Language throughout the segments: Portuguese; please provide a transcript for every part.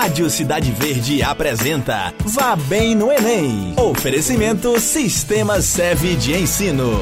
Rádio Cidade Verde apresenta Vá Bem no Enem. Oferecimento Sistema Seve de Ensino.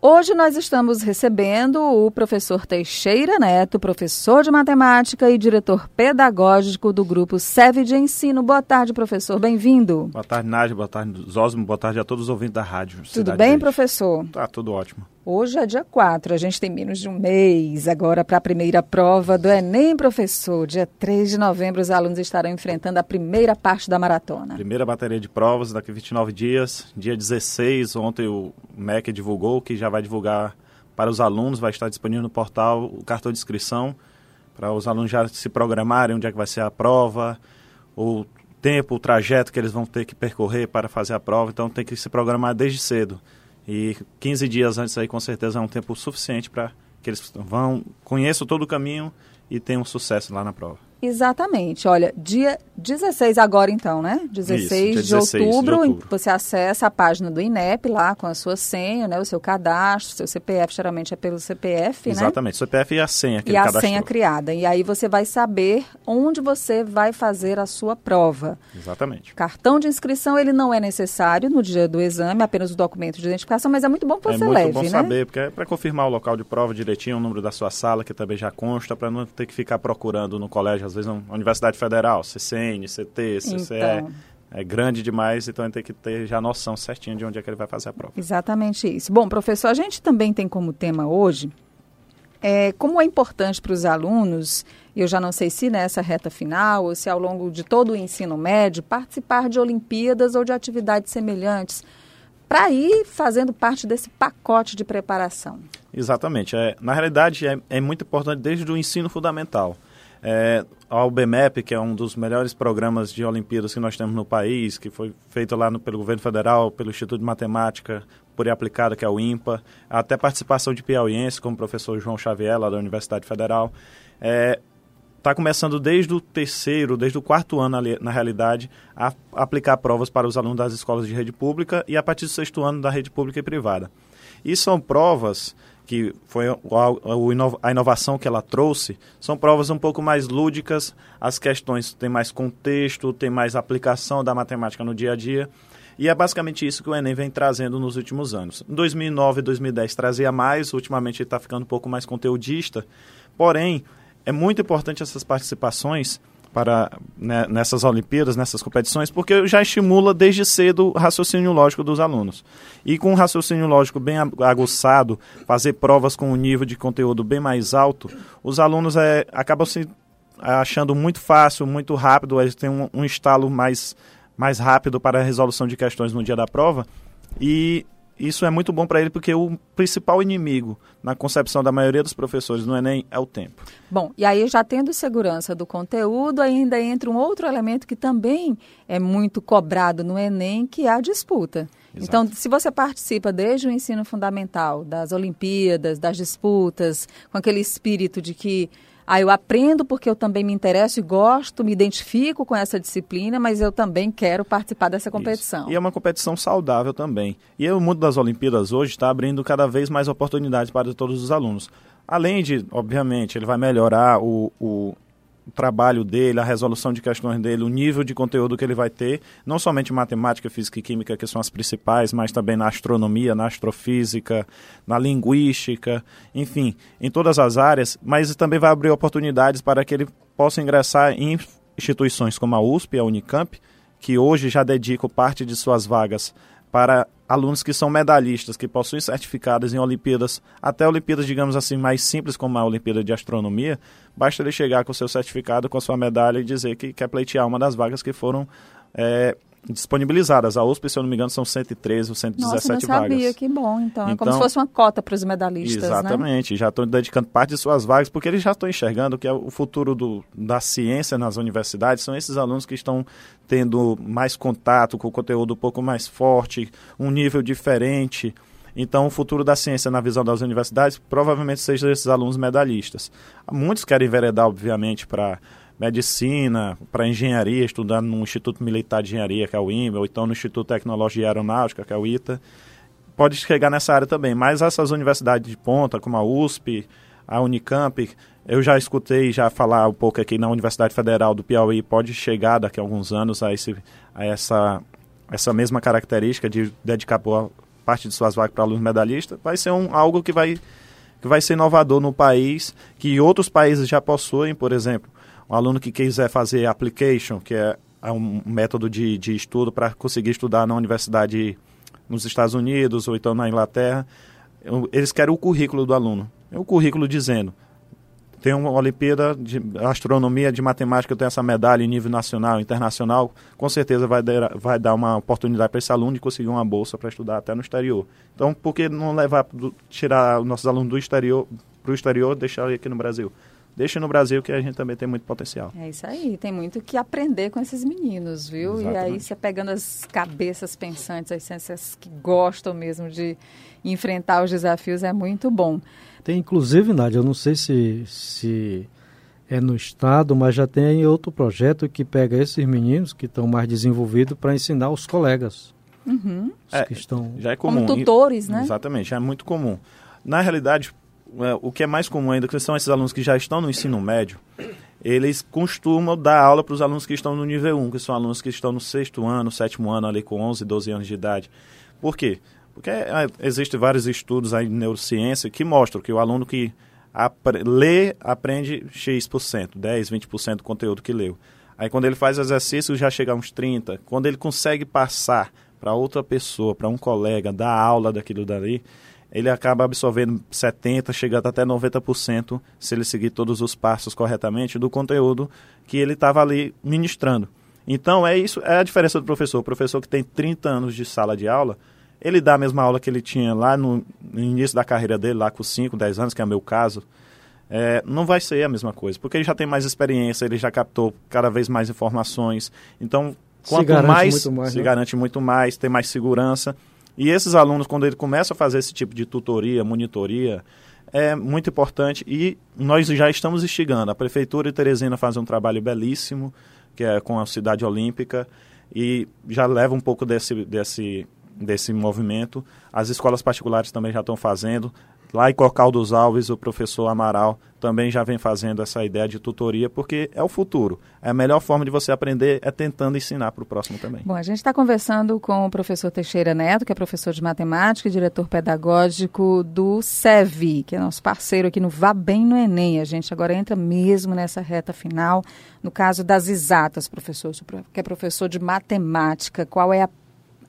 Hoje nós estamos recebendo o professor Teixeira Neto, professor de matemática e diretor pedagógico do grupo SEV de Ensino. Boa tarde, professor. Bem-vindo. Boa tarde, Nádia. Boa tarde, Zosmo. Boa tarde a todos os ouvintes da rádio. Tudo Cidade bem, Verde. professor? Tá, tudo ótimo. Hoje é dia 4, a gente tem menos de um mês agora para a primeira prova do Enem, professor. Dia 3 de novembro, os alunos estarão enfrentando a primeira parte da maratona. Primeira bateria de provas daqui a 29 dias. Dia 16, ontem o MEC divulgou que já vai divulgar para os alunos, vai estar disponível no portal o cartão de inscrição para os alunos já se programarem onde é que vai ser a prova, o tempo, o trajeto que eles vão ter que percorrer para fazer a prova. Então tem que se programar desde cedo. E 15 dias antes aí com certeza é um tempo suficiente para que eles vão conheçam todo o caminho e tenham sucesso lá na prova. Exatamente. Olha, dia 16 agora então, né? 16, Isso, dia de, 16 de outubro, outubro. você acessa a página do INEP lá com a sua senha, né? O seu cadastro, seu CPF, geralmente é pelo CPF, né? Exatamente, CPF e a senha que E a cadastrou. senha criada. E aí você vai saber onde você vai fazer a sua prova. Exatamente. Cartão de inscrição, ele não é necessário no dia do exame, apenas o documento de identificação, mas é muito bom que é você muito leve, bom né? saber, porque é para confirmar o local de prova direitinho, o número da sua sala, que também já consta, para não ter que ficar procurando no colégio, às vezes, na Universidade Federal, CCN, CT, CCE. Então. É grande demais, então ele tem que ter já noção certinha de onde é que ele vai fazer a prova. Exatamente isso. Bom, professor, a gente também tem como tema hoje é, como é importante para os alunos, e eu já não sei se nessa reta final ou se ao longo de todo o ensino médio, participar de Olimpíadas ou de atividades semelhantes, para ir fazendo parte desse pacote de preparação. Exatamente. É, na realidade, é, é muito importante desde o ensino fundamental. É, a UBMEP, que é um dos melhores programas de Olimpíadas que nós temos no país, que foi feito lá no, pelo governo federal, pelo Instituto de Matemática por Aplicada, que é o IMPA, até participação de piauiense, como o professor João Xavier, lá da Universidade Federal. Está começando desde o terceiro, desde o quarto ano, na realidade, a aplicar provas para os alunos das escolas de rede pública e a partir do sexto ano da rede pública e privada. E são provas que foi a inovação que ela trouxe, são provas um pouco mais lúdicas, as questões têm mais contexto, tem mais aplicação da matemática no dia a dia, e é basicamente isso que o Enem vem trazendo nos últimos anos. Em 2009 e 2010 trazia mais, ultimamente está ficando um pouco mais conteudista, porém, é muito importante essas participações para né, nessas Olimpíadas, nessas competições, porque já estimula desde cedo o raciocínio lógico dos alunos. E com um raciocínio lógico bem aguçado, fazer provas com um nível de conteúdo bem mais alto, os alunos é, acabam se achando muito fácil, muito rápido, eles têm um, um estalo mais, mais rápido para a resolução de questões no dia da prova. E isso é muito bom para ele porque o principal inimigo na concepção da maioria dos professores no Enem é o tempo. Bom, e aí já tendo segurança do conteúdo, ainda entra um outro elemento que também é muito cobrado no Enem, que é a disputa. Exato. Então, se você participa desde o ensino fundamental, das Olimpíadas, das disputas, com aquele espírito de que ah, eu aprendo porque eu também me interesso e gosto, me identifico com essa disciplina, mas eu também quero participar dessa competição. Isso. E é uma competição saudável também. E o mundo das Olimpíadas hoje está abrindo cada vez mais oportunidades para todos os alunos. Além de, obviamente, ele vai melhorar o, o, o trabalho dele, a resolução de questões dele, o nível de conteúdo que ele vai ter, não somente matemática, física e química, que são as principais, mas também na astronomia, na astrofísica, na linguística, enfim, em todas as áreas, mas também vai abrir oportunidades para que ele possa ingressar em instituições como a USP a Unicamp, que hoje já dedicam parte de suas vagas para alunos que são medalhistas, que possuem certificados em Olimpíadas, até Olimpíadas, digamos assim, mais simples, como a Olimpíada de Astronomia, basta ele chegar com o seu certificado, com a sua medalha e dizer que quer pleitear uma das vagas que foram é, disponibilizadas. A USP, se eu não me engano, são 113 ou 117 Nossa, não vagas. sabia, que bom. Então, então, é como se fosse uma cota para os medalhistas, Exatamente, né? já estão dedicando parte de suas vagas, porque eles já estão enxergando que é o futuro do, da ciência nas universidades são esses alunos que estão tendo mais contato com o conteúdo um pouco mais forte, um nível diferente. Então, o futuro da ciência na visão das universidades provavelmente seja esses alunos medalhistas. Muitos querem enveredar, obviamente, para medicina, para engenharia, estudar no Instituto Militar de Engenharia, que é o IME, ou então no Instituto de Tecnologia e Aeronáutica, que é o ITA. Pode chegar nessa área também, mas essas universidades de ponta, como a USP, a Unicamp, Eu já escutei já falar um pouco aqui na Universidade Federal do Piauí, pode chegar daqui a alguns anos a, esse, a essa, essa mesma característica de dedicar boa parte de suas vagas para alunos medalhistas. Vai ser um, algo que vai, que vai ser inovador no país, que outros países já possuem, por exemplo, um aluno que quiser fazer application, que é, é um método de, de estudo para conseguir estudar na universidade nos Estados Unidos ou então na Inglaterra, eles querem o currículo do aluno. É o currículo dizendo, tem uma Olimpíada de Astronomia, de Matemática, eu tenho essa medalha em nível nacional, internacional, com certeza vai dar, vai dar uma oportunidade para esse aluno de conseguir uma bolsa para estudar até no exterior. Então, por que não levar, tirar os nossos alunos do exterior para o exterior deixar aqui no Brasil? Deixa no Brasil que a gente também tem muito potencial. É isso aí, tem muito que aprender com esses meninos, viu? Exatamente. E aí você pegando as cabeças pensantes, as ciências que gostam mesmo de enfrentar os desafios, é muito bom. Tem inclusive, Nádia, eu não sei se, se é no estado, mas já tem outro projeto que pega esses meninos que estão mais desenvolvidos para ensinar os colegas. Uhum. É, que estão... Já é comum. Como tutores, né? Exatamente, já é muito comum. Na realidade, o que é mais comum ainda, que são esses alunos que já estão no ensino médio, eles costumam dar aula para os alunos que estão no nível 1, que são alunos que estão no sexto ano, sétimo ano, ali com 11, 12 anos de idade. Por quê? Porque é, existem vários estudos aí de neurociência que mostram que o aluno que apre lê, aprende X%, 10, 20% do conteúdo que leu. Aí quando ele faz exercício já chega a uns 30. Quando ele consegue passar para outra pessoa, para um colega, dar aula daquilo dali, ele acaba absorvendo 70%, chegando até 90%, se ele seguir todos os passos corretamente, do conteúdo que ele estava ali ministrando. Então, é isso, é a diferença do professor. O professor que tem 30 anos de sala de aula, ele dá a mesma aula que ele tinha lá no, início da carreira dele, lá com 5, 10 anos, que é o meu caso, é, não vai ser a mesma coisa, porque ele já tem mais experiência, ele já captou cada vez mais informações. Então, quanto mais, mais, se né? garante muito mais, tem mais segurança. E esses alunos, quando ele começa a fazer esse tipo de tutoria, monitoria, é muito importante e nós já estamos instigando. A Prefeitura de Teresina faz um trabalho belíssimo, que é com a Cidade Olímpica, e já leva um pouco desse, desse, desse movimento. As escolas particulares também já estão fazendo. Lá em Cocal dos Alves, o professor Amaral também já vem fazendo essa ideia de tutoria, porque é o futuro. É a melhor forma de você aprender é tentando ensinar para o próximo também. Bom, a gente está conversando com o professor Teixeira Neto, que é professor de matemática e diretor pedagógico do SEV, que é nosso parceiro aqui no Vá Bem no Enem. A gente agora entra mesmo nessa reta final, no caso das exatas, professor, que é professor de matemática. Qual é a,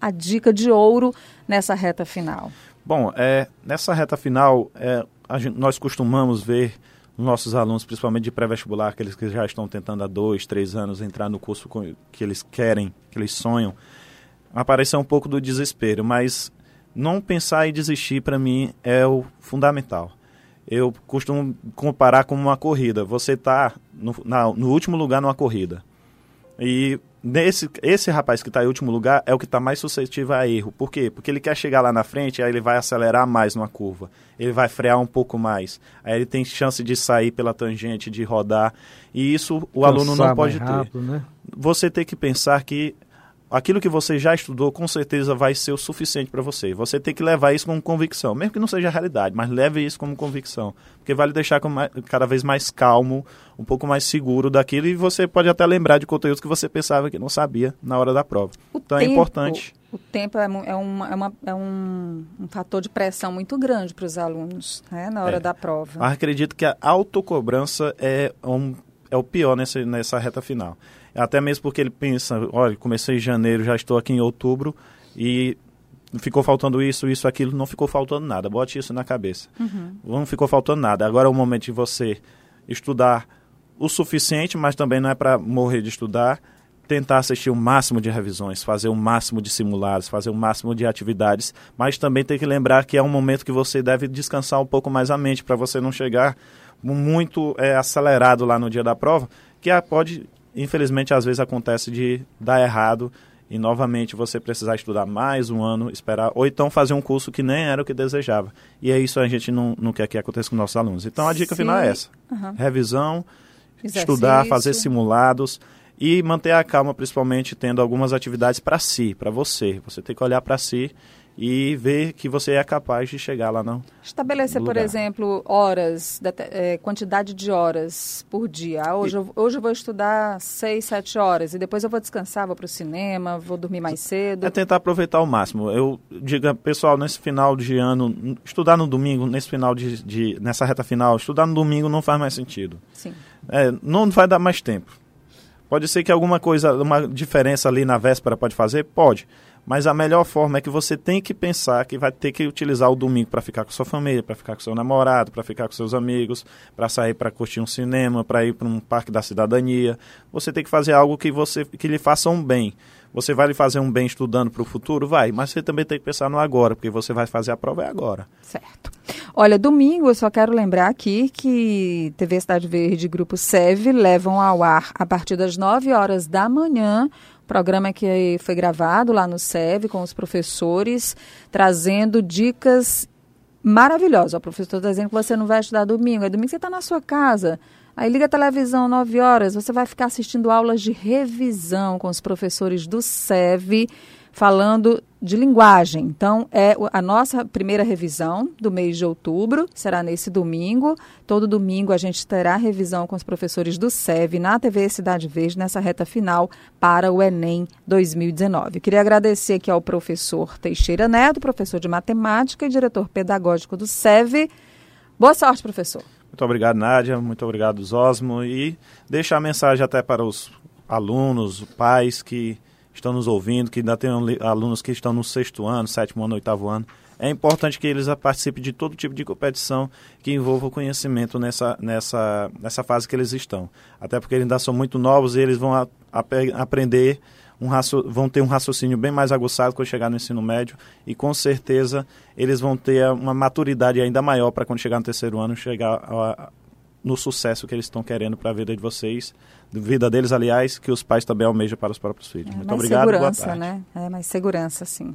a dica de ouro nessa reta final? Bom, é, nessa reta final, é, gente, nós costumamos ver nossos alunos, principalmente de pré-vestibular, aqueles que já estão tentando há dois, três anos entrar no curso que eles querem, que eles sonham, aparecer um pouco do desespero, mas não pensar em desistir para mim é o fundamental. Eu costumo comparar com uma corrida. Você está no, no último lugar numa corrida e nesse, esse rapaz que está em último lugar é o que está mais suscetível a erro. Por quê? Porque ele quer chegar lá na frente, aí ele vai acelerar mais numa curva. Ele vai frear um pouco mais. Aí ele tem chance de sair pela tangente, de rodar. E isso o Cansar aluno não pode rápido, ter. Né? Você tem que pensar que aquilo que você já estudou com certeza vai ser o suficiente para você. Você tem que levar isso como convicção, mesmo que não seja realidade, mas leve isso como convicção, porque vai lhe deixar cada vez mais calmo, um pouco mais seguro daquilo e você pode até lembrar de conteúdos que você pensava que não sabia na hora da prova. O então tempo, é importante. O tempo é, é, uma, é, uma, é um, um, fator de pressão muito grande para os alunos né, na hora é. da prova. Acredito que a autocobrança é, um, é o pior nessa, nessa reta final. Até mesmo porque ele pensa, olha, comecei em janeiro, já estou aqui em outubro e ficou faltando isso, isso, aquilo, não ficou faltando nada. Bote isso na cabeça. Uhum. Não ficou faltando nada. Agora é o momento de você estudar o suficiente, mas também não é para morrer de estudar. Tentar assistir o máximo de revisões, fazer o máximo de simulados, fazer o máximo de atividades, mas também tem que lembrar que é um momento que você deve descansar um pouco mais a mente para você não chegar muito é, acelerado lá no dia da prova, que pode infelizmente às vezes acontece de dar errado e novamente você precisar estudar mais um ano, esperar, ou então fazer um curso que nem era o que desejava. E é isso a gente não, não quer que aconteça com nossos alunos. Então a dica Sim. final é essa: uhum. revisão, Exercício. estudar, fazer simulados e manter a calma, principalmente tendo algumas atividades para si, para você. Você tem que olhar para si e ver que você é capaz de chegar lá não. Estabelecer, por exemplo, horas, é, quantidade de horas por dia. Ah, hoje, e... eu, hoje eu vou estudar seis, sete horas e depois eu vou descansar, vou para o cinema, vou dormir mais cedo. É tentar aproveitar ao máximo. Eu digo, pessoal, nesse final de ano, estudar no domingo, nesse final de, de nessa reta final, estudar no domingo não faz mais sentido. Sim. É, não vai dar mais tempo. Pode ser que alguma coisa, uma diferença ali na véspera pode fazer? Pode. Mas a melhor forma é que você tem que pensar que vai ter que utilizar o domingo para ficar com sua família, para ficar com seu namorado, para ficar com seus amigos, para sair para curtir um cinema, para ir para um parque da cidadania. Você tem que fazer algo que você que lhe faça um bem. Você vai lhe fazer um bem estudando para o futuro? Vai, mas você também tem que pensar no agora, porque você vai fazer a prova é agora. Certo. Olha, domingo eu só quero lembrar aqui que TV Cidade Verde e Grupo SEV levam ao ar a partir das 9 horas da manhã programa que foi gravado lá no SEV com os professores, trazendo dicas maravilhosas. O professor está dizendo que você não vai estudar domingo, é domingo você está na sua casa. Aí liga a televisão 9 horas, você vai ficar assistindo aulas de revisão com os professores do SEV falando de linguagem. Então, é a nossa primeira revisão do mês de outubro, será nesse domingo. Todo domingo a gente terá revisão com os professores do SEV na TV Cidade Verde, nessa reta final para o Enem 2019. Queria agradecer aqui ao professor Teixeira Neto, professor de matemática e diretor pedagógico do SEV. Boa sorte, professor. Muito obrigado, Nádia. Muito obrigado, Zosmo. E deixar a mensagem até para os alunos, pais que estão nos ouvindo, que ainda tem alunos que estão no sexto ano, sétimo ano, oitavo ano. É importante que eles participem de todo tipo de competição que envolva o conhecimento nessa, nessa, nessa fase que eles estão. Até porque eles ainda são muito novos e eles vão a, a, aprender, um vão ter um raciocínio bem mais aguçado quando chegar no ensino médio e com certeza eles vão ter uma maturidade ainda maior para quando chegar no terceiro ano chegar a, no sucesso que eles estão querendo para a vida de vocês, vida deles, aliás, que os pais também almejam para os próprios filhos. É, Muito obriguado. Segurança, né? É mais segurança, sim.